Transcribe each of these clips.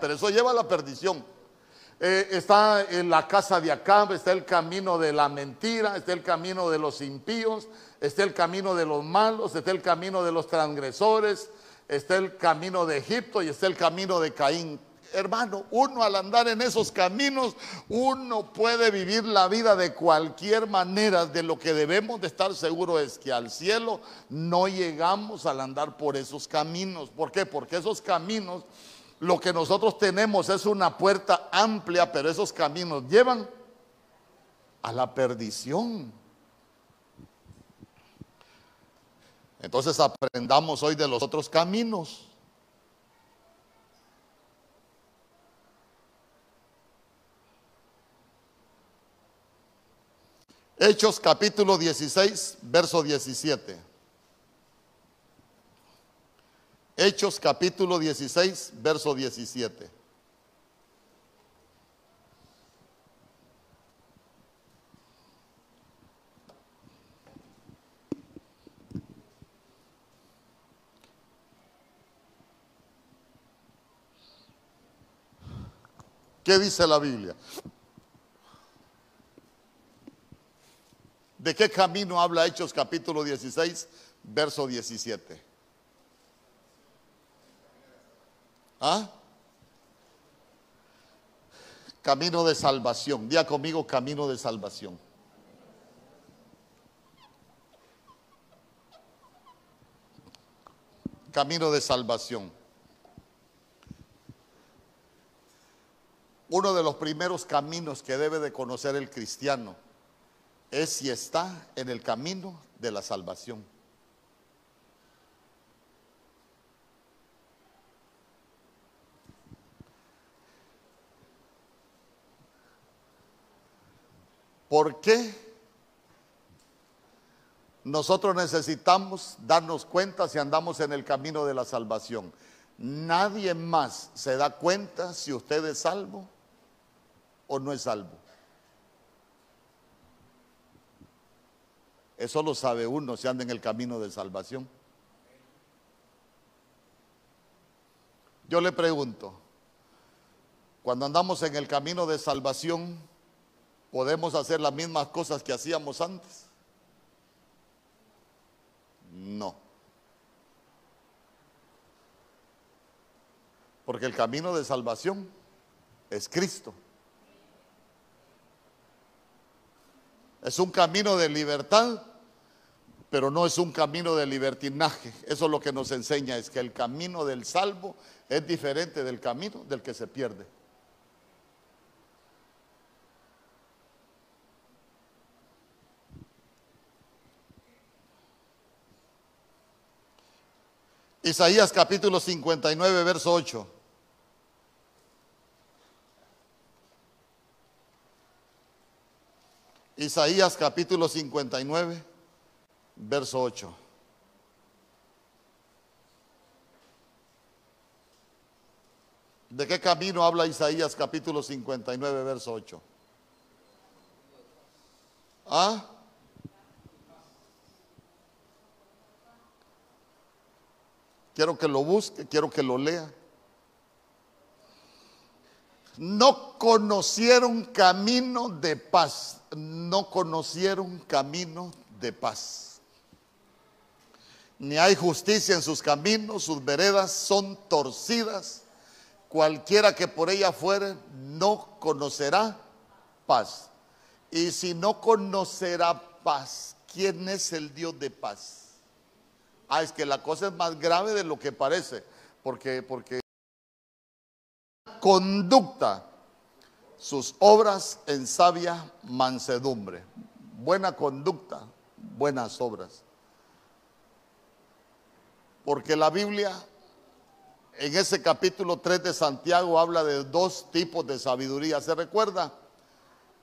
pero eso lleva a la perdición. Eh, está en la casa de Acab, está el camino de la mentira, está el camino de los impíos, está el camino de los malos, está el camino de los transgresores, está el camino de Egipto y está el camino de Caín. Hermano, uno al andar en esos caminos, uno puede vivir la vida de cualquier manera. De lo que debemos de estar seguros es que al cielo no llegamos al andar por esos caminos. ¿Por qué? Porque esos caminos lo que nosotros tenemos es una puerta amplia, pero esos caminos llevan a la perdición. Entonces aprendamos hoy de los otros caminos. Hechos capítulo 16, verso 17. Hechos capítulo 16, verso 17. ¿Qué dice la Biblia? ¿De qué camino habla Hechos capítulo 16, verso 17? ¿Ah? Camino de salvación. Día conmigo, camino de salvación. Camino de salvación. Uno de los primeros caminos que debe de conocer el cristiano es si está en el camino de la salvación. ¿Por qué nosotros necesitamos darnos cuenta si andamos en el camino de la salvación? Nadie más se da cuenta si usted es salvo o no es salvo. Eso lo sabe uno si anda en el camino de salvación. Yo le pregunto, cuando andamos en el camino de salvación, ¿Podemos hacer las mismas cosas que hacíamos antes? No. Porque el camino de salvación es Cristo. Es un camino de libertad, pero no es un camino de libertinaje. Eso es lo que nos enseña, es que el camino del salvo es diferente del camino del que se pierde. Isaías capítulo 59, verso 8. Isaías capítulo 59, verso 8. ¿De qué camino habla Isaías capítulo 59, verso 8? ¿Ah? Quiero que lo busque, quiero que lo lea. No conocieron camino de paz, no conocieron camino de paz. Ni hay justicia en sus caminos, sus veredas son torcidas. Cualquiera que por ella fuere no conocerá paz. Y si no conocerá paz, ¿quién es el Dios de paz? Ah, es que la cosa es más grave de lo que parece, porque, porque conducta, sus obras en sabia mansedumbre. Buena conducta, buenas obras. Porque la Biblia en ese capítulo 3 de Santiago habla de dos tipos de sabiduría. ¿Se recuerda?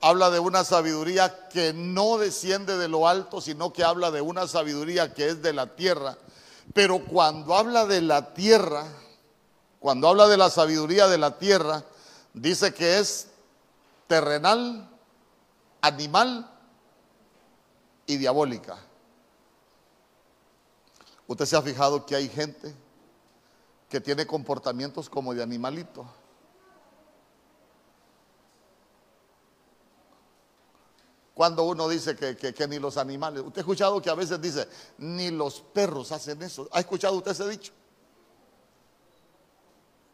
Habla de una sabiduría que no desciende de lo alto, sino que habla de una sabiduría que es de la tierra. Pero cuando habla de la tierra, cuando habla de la sabiduría de la tierra, dice que es terrenal, animal y diabólica. Usted se ha fijado que hay gente que tiene comportamientos como de animalito. Cuando uno dice que, que, ni los animales, usted ha escuchado que a veces dice, ni los perros hacen eso. ¿Ha escuchado usted ese dicho?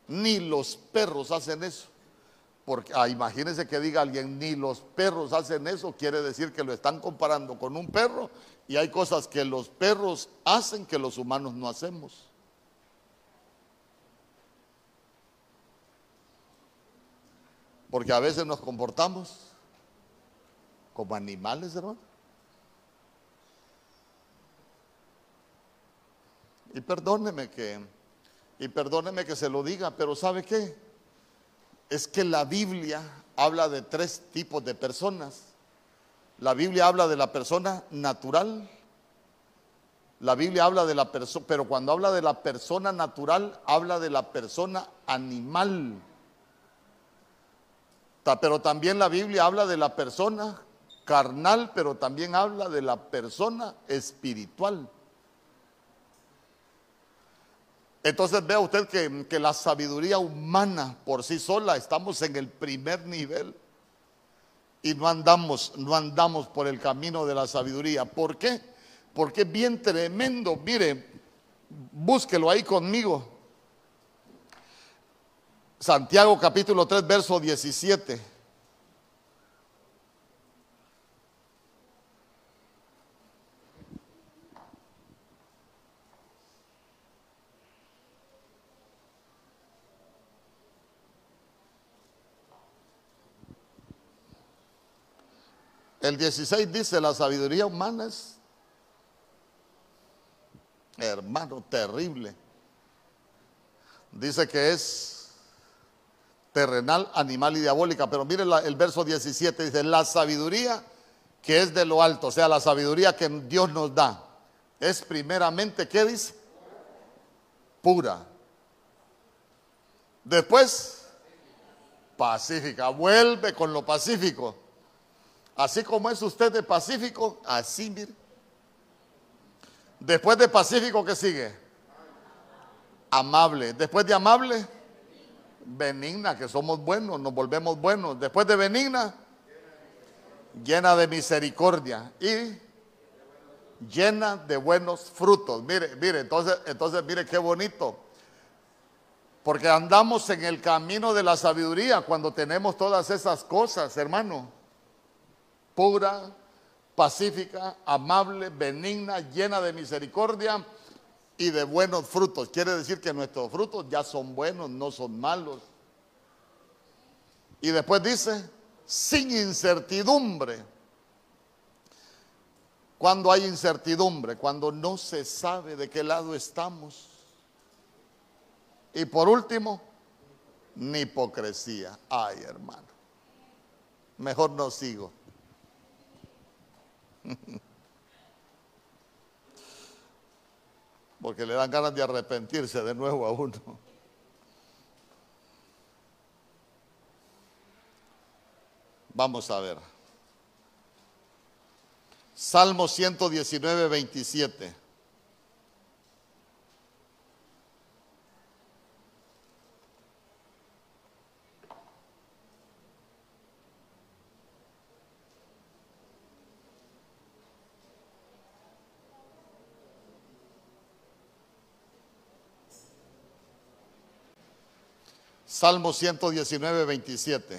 Ni los perros hacen eso. Porque ah, imagínense que diga alguien, ni los perros hacen eso, quiere decir que lo están comparando con un perro y hay cosas que los perros hacen que los humanos no hacemos. Porque a veces nos comportamos como animales, hermano. Y perdóneme que, y perdóneme que se lo diga, pero ¿sabe qué? Es que la Biblia habla de tres tipos de personas. La Biblia habla de la persona natural. La Biblia habla de la persona, pero cuando habla de la persona natural, habla de la persona animal. Pero también la Biblia habla de la persona carnal, pero también habla de la persona espiritual. Entonces vea usted que, que, la sabiduría humana por sí sola estamos en el primer nivel y no andamos, no andamos por el camino de la sabiduría. ¿Por qué? Porque es bien tremendo. Mire, búsquelo ahí conmigo. Santiago capítulo 3, verso 17. El 16 dice, la sabiduría humana es, hermano, terrible. Dice que es terrenal, animal y diabólica. Pero mire el verso 17, dice, la sabiduría que es de lo alto, o sea, la sabiduría que Dios nos da, es primeramente, ¿qué dice? Pura. Después, pacífica. Vuelve con lo pacífico. Así como es usted de pacífico, así mire. Después de pacífico, ¿qué sigue? Amable. Después de amable, benigna, que somos buenos, nos volvemos buenos. Después de benigna, llena de misericordia y llena de buenos frutos. Mire, mire, entonces, entonces mire qué bonito. Porque andamos en el camino de la sabiduría cuando tenemos todas esas cosas, hermano pura, pacífica, amable, benigna, llena de misericordia y de buenos frutos. Quiere decir que nuestros frutos ya son buenos, no son malos. Y después dice, sin incertidumbre. Cuando hay incertidumbre, cuando no se sabe de qué lado estamos. Y por último, ni hipocresía. Ay, hermano. Mejor no sigo. Porque le dan ganas de arrepentirse de nuevo a uno. Vamos a ver. Salmo 119, 27. Salmo 119, 27.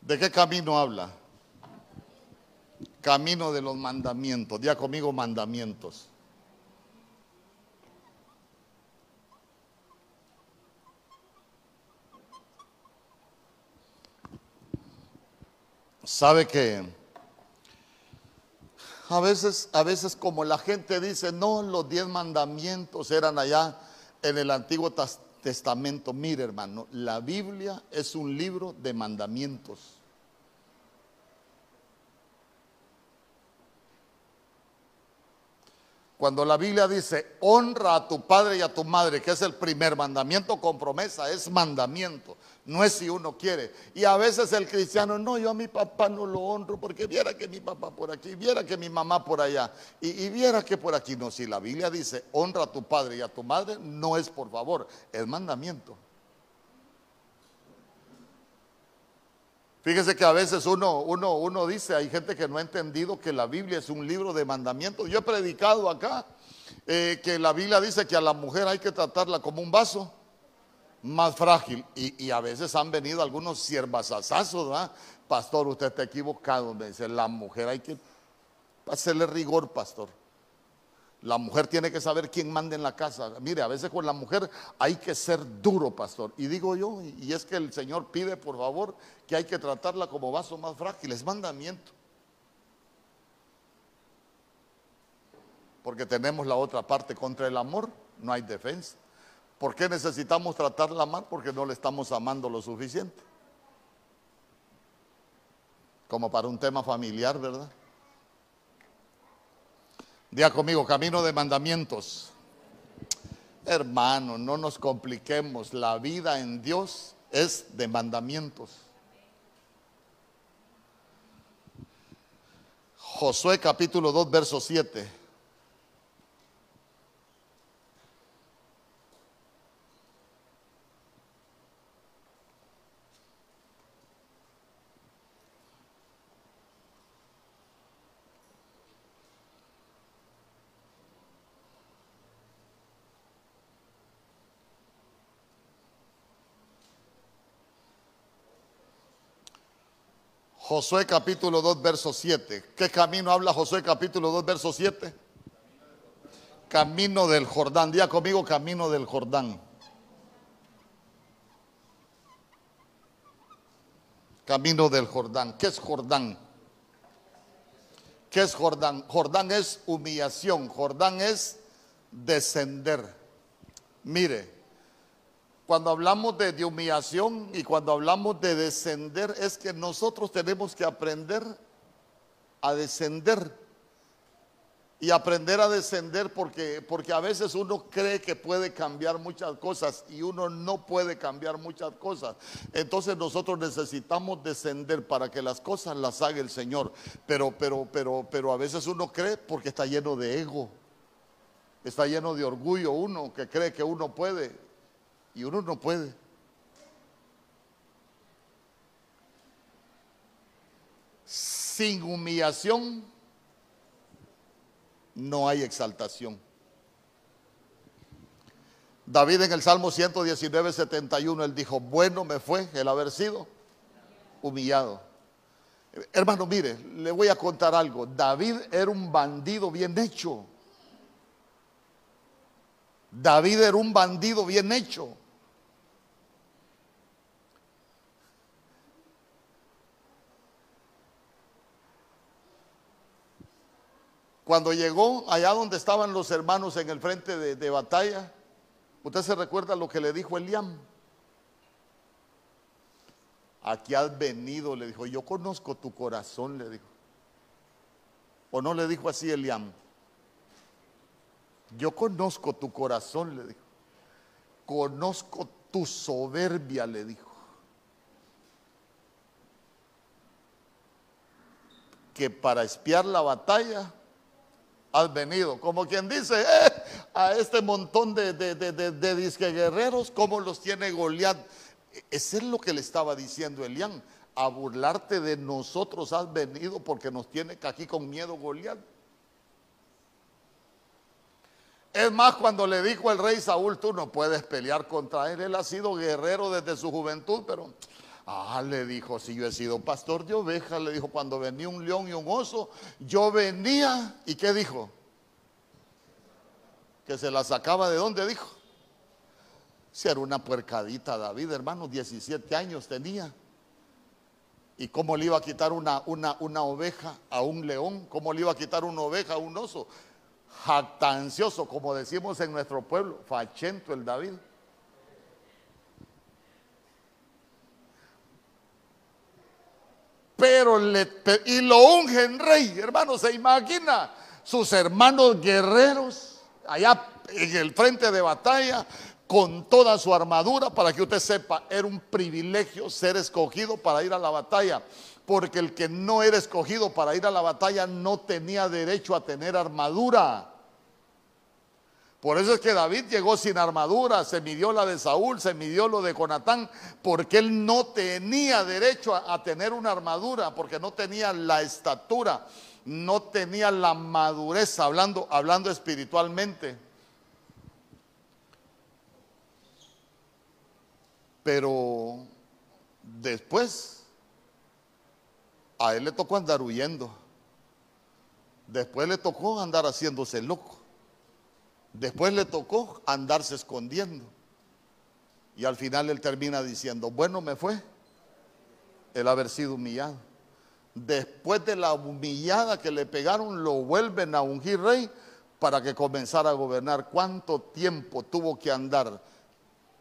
¿De qué camino habla? Camino de los mandamientos. Día conmigo mandamientos. Sabe que a veces, a veces como la gente dice, no, los diez mandamientos eran allá en el Antiguo Testamento. Mire, hermano, la Biblia es un libro de mandamientos. Cuando la Biblia dice, honra a tu padre y a tu madre, que es el primer mandamiento con promesa, es mandamiento, no es si uno quiere. Y a veces el cristiano, no, yo a mi papá no lo honro porque viera que mi papá por aquí, viera que mi mamá por allá, y, y viera que por aquí. No, si la Biblia dice, honra a tu padre y a tu madre, no es por favor, es mandamiento. Fíjese que a veces uno, uno, uno dice, hay gente que no ha entendido que la Biblia es un libro de mandamientos. Yo he predicado acá eh, que la Biblia dice que a la mujer hay que tratarla como un vaso más frágil. Y, a veces han venido algunos siervasazazos, ¿verdad? Pastor, usted está equivocado. Me dice, la mujer hay que hacerle rigor, pastor. La mujer tiene que saber quién manda en la casa. Mire, a veces con la mujer hay que ser duro, pastor. Y digo yo, y es que el Señor pide, por favor, que hay que tratarla como vaso más frágil. Es mandamiento. Porque tenemos la otra parte contra el amor, no hay defensa. ¿Por qué necesitamos tratarla mal? Porque no le estamos amando lo suficiente. Como para un tema familiar, ¿verdad? Día conmigo, camino de mandamientos. Hermano, no nos compliquemos. La vida en Dios es de mandamientos. Josué capítulo 2, verso 7. Josué capítulo 2, verso 7. ¿Qué camino habla Josué capítulo 2, verso 7? Camino del Jordán. Día conmigo, camino del Jordán. Camino del Jordán. ¿Qué es Jordán? ¿Qué es Jordán? Jordán es humillación. Jordán es descender. Mire, cuando hablamos de, humillación y cuando hablamos de descender, es que nosotros tenemos que aprender a descender. Y aprender a descender porque, porque a veces uno cree que puede cambiar muchas cosas y uno no puede cambiar muchas cosas. Entonces nosotros necesitamos descender para que las cosas las haga el Señor. Pero, pero, pero, pero a veces uno cree porque está lleno de ego. Está lleno de orgullo uno que cree que uno puede y uno no puede. Sin humillación no hay exaltación. David en el Salmo 119, 71, él dijo, bueno me fue el haber sido humillado. Hermano, mire, le voy a contar algo. David era un bandido bien hecho. David era un bandido bien hecho. Cuando llegó allá donde estaban los hermanos en el frente de, batalla, usted se recuerda lo que le dijo Eliam. Aquí has venido, le dijo, yo conozco tu corazón, le dijo. ¿O no le dijo así Eliam? Yo conozco tu corazón, le dijo. Conozco tu soberbia, le dijo. Que para espiar la batalla has venido. Como quien dice, eh, a este montón de, de, disque guerreros, ¿cómo los tiene Goliat? Ese es lo que le estaba diciendo Elián. A burlarte de nosotros has venido porque nos tiene aquí con miedo Goliat. Es más, cuando le dijo el rey Saúl, tú no puedes pelear contra él. Él ha sido guerrero desde su juventud, pero Ah, le dijo, si yo he sido pastor de ovejas, le dijo, cuando venía un león y un oso, yo venía, ¿y qué dijo? Que se la sacaba de dónde, dijo. Si era una puercadita David, hermano, 17 años tenía. ¿Y cómo le iba a quitar una, una, una oveja a un león? ¿Cómo le iba a quitar una oveja a un oso? Jactancioso, como decimos en nuestro pueblo, fachento el David. Pero le, y lo ungen rey, hermano, se imagina. sus hermanos guerreros allá en el frente de batalla con toda su armadura para que usted sepa, era un privilegio ser escogido para ir a la batalla, porque el que no era escogido para ir a la batalla no tenía derecho a tener armadura. Por eso es que David llegó sin armadura, se midió la de Saúl, se midió lo de Jonatán, porque él no tenía derecho a, tener una armadura, porque no tenía la estatura, no tenía la madurez, hablando, hablando espiritualmente. Pero después a él le tocó andar huyendo. Después le tocó andar haciéndose loco. Después le tocó andarse escondiendo. Y al final él termina diciendo, bueno me fue el haber sido humillado. Después de la humillada que le pegaron, lo vuelven a ungir rey para que comenzara a gobernar. ¿Cuánto tiempo tuvo que andar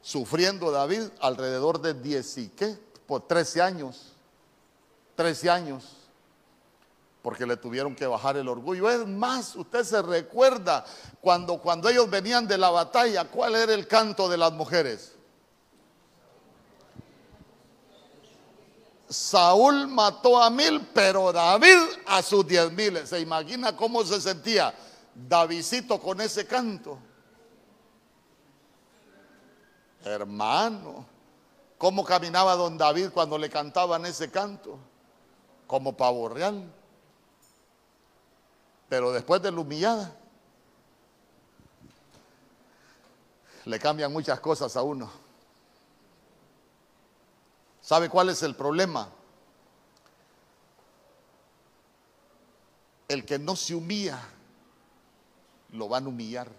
sufriendo David? Alrededor de 10 y qué? Por 13 años. 13 años porque le tuvieron que bajar el orgullo. Es más, usted se recuerda cuando, cuando ellos venían de la batalla, ¿cuál era el canto de las mujeres? Saúl mató a mil, pero David a sus diez mil. ¿Se imagina cómo se sentía Davidito con ese canto? Hermano, ¿cómo caminaba don David cuando le cantaban ese canto? Como pavo real. Pero después de la humillada, le cambian muchas cosas a uno. ¿Sabe cuál es el problema? El que no se humilla, lo van a humillar.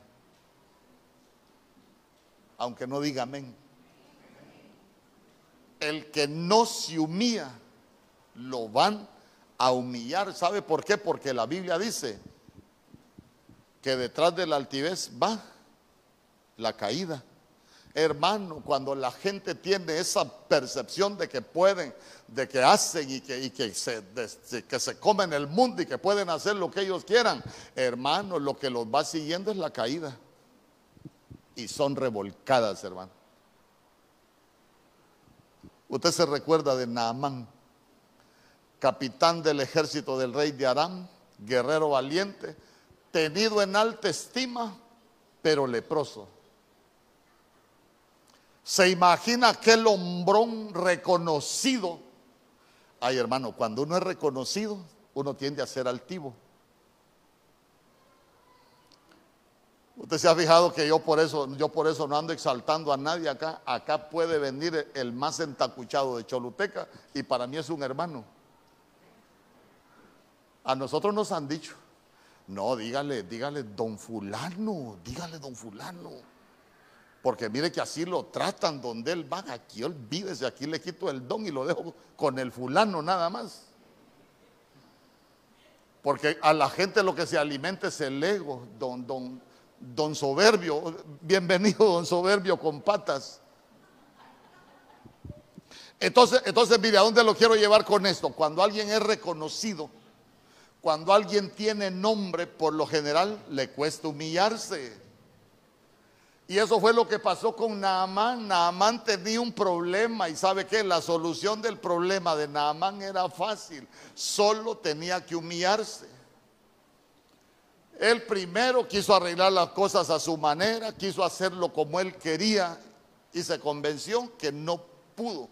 Aunque no diga amén. El que no se humilla, lo van a humillar. ¿Sabe por qué? Porque la Biblia dice que detrás de la altivez va la caída. Hermano, cuando la gente tiene esa percepción de que pueden, de que hacen y que, que, se, que se comen el mundo y que pueden hacer lo que ellos quieran, hermano, lo que los va siguiendo es la caída. Y son revolcadas, hermano. Usted se recuerda de Naamán capitán del ejército del rey de Aram, guerrero valiente, tenido en alta estima, pero leproso. Se imagina aquel hombrón reconocido. Ay, hermano, cuando uno es reconocido, uno tiende a ser altivo. Usted se ha fijado que yo por eso, yo por eso no ando exaltando a nadie acá. Acá puede venir el más entacuchado de Choluteca y para mí es un hermano. A nosotros nos han dicho, no, dígale, dígale don fulano, dígale don fulano. Porque mire que así lo tratan donde él va, aquí olvídese, aquí le quito el don y lo dejo con el fulano nada más. Porque a la gente lo que se alimenta es el ego, don, don, don soberbio, bienvenido don soberbio con patas. Entonces, entonces mire, ¿a dónde lo quiero llevar con esto? Cuando alguien es reconocido, cuando alguien tiene nombre, por lo general le cuesta humillarse. Y eso fue lo que pasó con Naamán. Naamán tenía un problema y sabe que la solución del problema de Naamán era fácil. Solo tenía que humillarse. Él primero quiso arreglar las cosas a su manera, quiso hacerlo como él quería y se convenció que no pudo.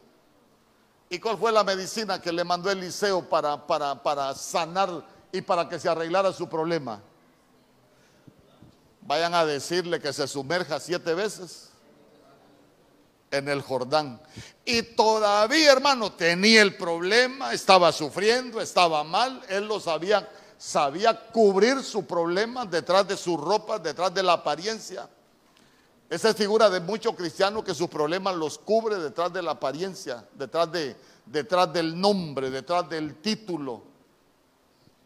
¿Y cuál fue la medicina que le mandó Eliseo para, para, para sanar y para que se arreglara su problema. Vayan a decirle que se sumerja siete veces en el Jordán. Y todavía, hermano, tenía el problema, estaba sufriendo, estaba mal, él lo sabía, sabía cubrir su problema detrás de su ropa, detrás de la apariencia. Esa es figura de muchos cristianos que sus problemas los cubre detrás de la apariencia, detrás, de, detrás del nombre, detrás del título.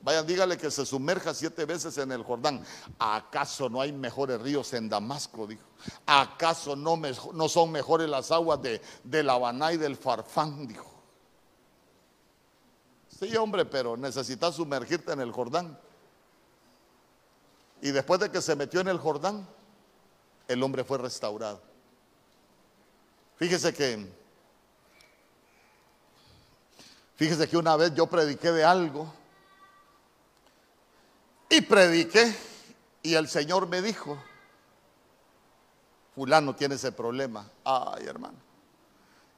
Vayan, dígale que se sumerja siete veces en el Jordán. ¿Acaso no hay mejores ríos en Damasco? Dijo. ¿Acaso no, son mejores las aguas de, de La Habana y del Farfán? Dijo. Sí, hombre, pero necesitas sumergirte en el Jordán. Y después de que se metió en el Jordán, el hombre fue restaurado. Fíjese que, fíjese que una vez yo prediqué de algo y prediqué y el Señor me dijo, fulano tiene ese problema. Ay, hermano.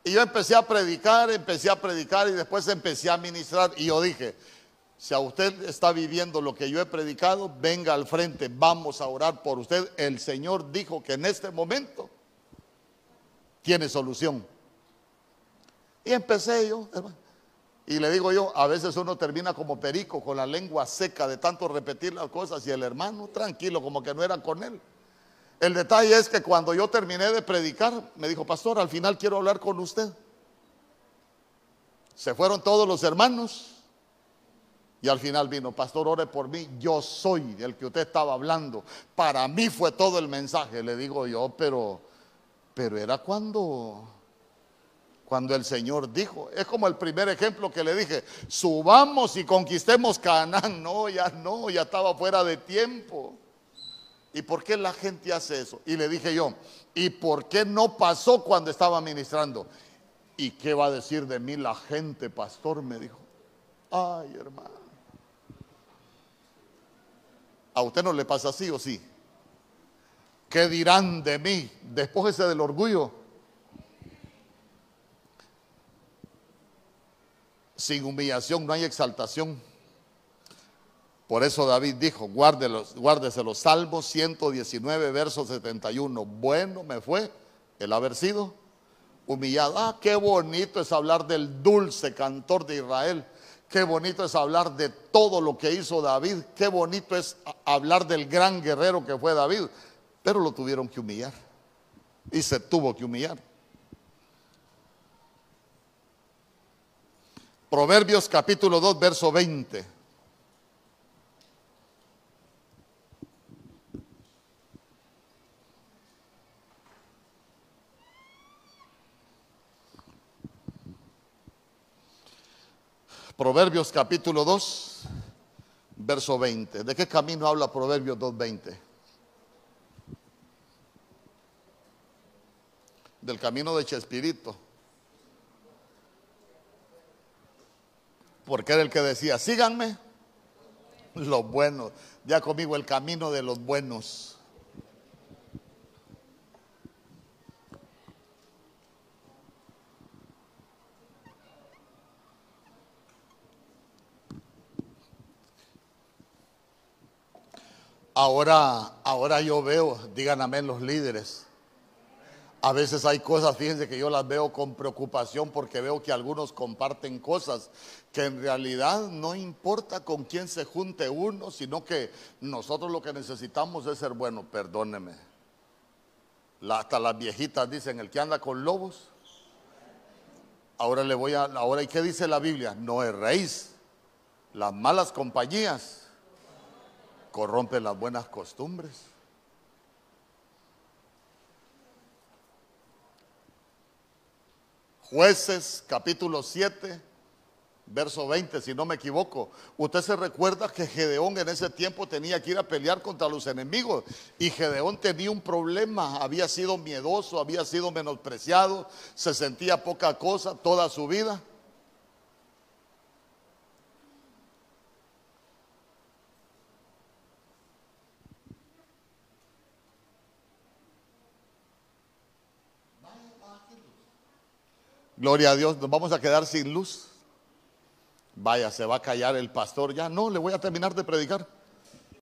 Y yo empecé a predicar, empecé a predicar y después empecé a ministrar. Y yo dije, si a usted está viviendo lo que yo he predicado, venga al frente, vamos a orar por usted. El Señor dijo que en este momento tiene solución. Y empecé yo, hermano. Y le digo yo, a veces uno termina como perico, con la lengua seca de tanto repetir las cosas y el hermano tranquilo, como que no era con él. El detalle es que cuando yo terminé de predicar, me dijo, pastor, al final quiero hablar con usted. Se fueron todos los hermanos y al final vino, pastor, ore por mí, yo soy el que usted estaba hablando. Para mí fue todo el mensaje, le digo yo, pero, pero era cuando, cuando el Señor dijo, es como el primer ejemplo que le dije, subamos y conquistemos Canaán. No, ya no, ya estaba fuera de tiempo. ¿Y por qué la gente hace eso? Y le dije yo, ¿y por qué no pasó cuando estaba ministrando? ¿Y qué va a decir de mí la gente, pastor? Me dijo. Ay, hermano. ¿A usted no le pasa así o sí? ¿Qué dirán de mí? Despójese del orgullo. Sin humillación no hay exaltación. Por eso David dijo, guárdese los salmos 119, verso 71. Bueno me fue el haber sido humillado. Ah, qué bonito es hablar del dulce cantor de Israel. Qué bonito es hablar de todo lo que hizo David. Qué bonito es hablar del gran guerrero que fue David. Pero lo tuvieron que humillar. Y se tuvo que humillar. Proverbios capítulo 2, verso 20. Proverbios capítulo 2, verso 20. ¿De qué camino habla Proverbios 2.20? Del camino de Chespirito. Porque era el que decía, síganme los buenos. Ya conmigo el camino de los buenos. Ahora, ahora yo veo, digan amén los líderes. A veces hay cosas, fíjense que yo las veo con preocupación porque veo que algunos comparten cosas que en realidad no importa con quién se junte uno, sino que nosotros lo que necesitamos es ser bueno, perdóneme. hasta las viejitas dicen, el que anda con lobos, ahora le voy a, ahora ¿y qué dice la Biblia? No erréis, las malas compañías corrompe las buenas costumbres. Jueces capítulo 7, verso 20, si no me equivoco. Usted se recuerda que Gedeón en ese tiempo tenía que ir a pelear contra los enemigos y Gedeón tenía un problema, había sido miedoso, había sido menospreciado, se sentía poca cosa toda su vida. Gloria a Dios, nos vamos a quedar sin luz. Vaya, se va a callar el pastor ya. No, le voy a terminar de predicar.